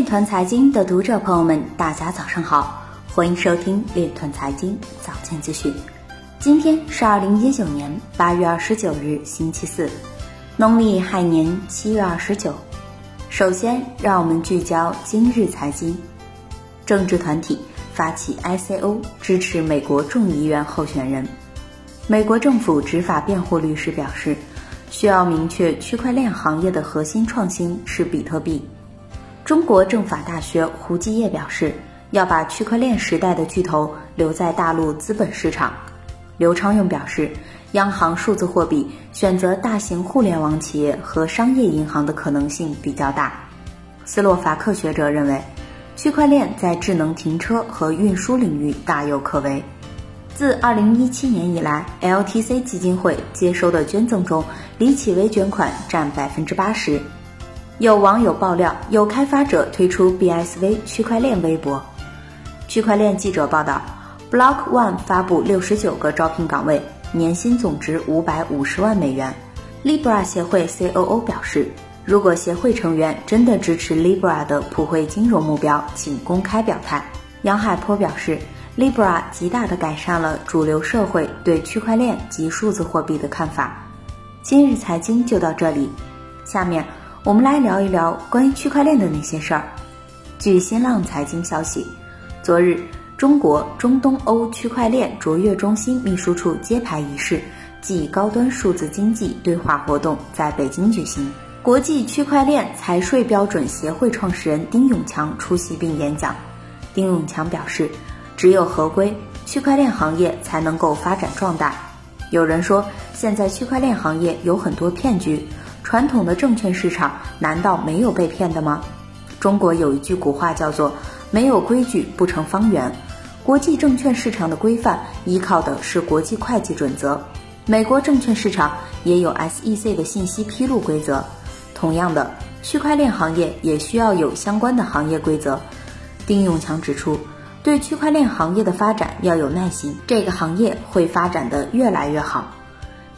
链团财经的读者朋友们，大家早上好，欢迎收听链团财经早间资讯。今天是二零一九年八月二十九日，星期四，农历亥年七月二十九。首先，让我们聚焦今日财经。政治团体发起 ICO 支持美国众议院候选人。美国政府执法辩护律师表示，需要明确区块链行业的核心创新是比特币。中国政法大学胡继业表示，要把区块链时代的巨头留在大陆资本市场。刘昌用表示，央行数字货币选择大型互联网企业和商业银行的可能性比较大。斯洛伐克学者认为，区块链在智能停车和运输领域大有可为。自2017年以来，LTC 基金会接收的捐赠中，李启微捐款占百分之八十。有网友爆料，有开发者推出 BSV 区块链微博。区块链记者报道，Block One 发布六十九个招聘岗位，年薪总值五百五十万美元。Libra 协会 COO 表示，如果协会成员真的支持 Libra 的普惠金融目标，请公开表态。杨海波表示。Libra 极大地改善了主流社会对区块链及数字货币的看法。今日财经就到这里，下面我们来聊一聊关于区块链的那些事儿。据新浪财经消息，昨日中国中东欧区块链卓越中心秘书处揭牌仪式暨高端数字经济对话活动在北京举行，国际区块链财税标准协会创始人丁永强出席并演讲。丁永强表示。只有合规，区块链行业才能够发展壮大。有人说，现在区块链行业有很多骗局，传统的证券市场难道没有被骗的吗？中国有一句古话叫做“没有规矩不成方圆”，国际证券市场的规范依靠的是国际会计准则，美国证券市场也有 SEC 的信息披露规则。同样的，区块链行业也需要有相关的行业规则。丁永强指出。对区块链行业的发展要有耐心，这个行业会发展的越来越好。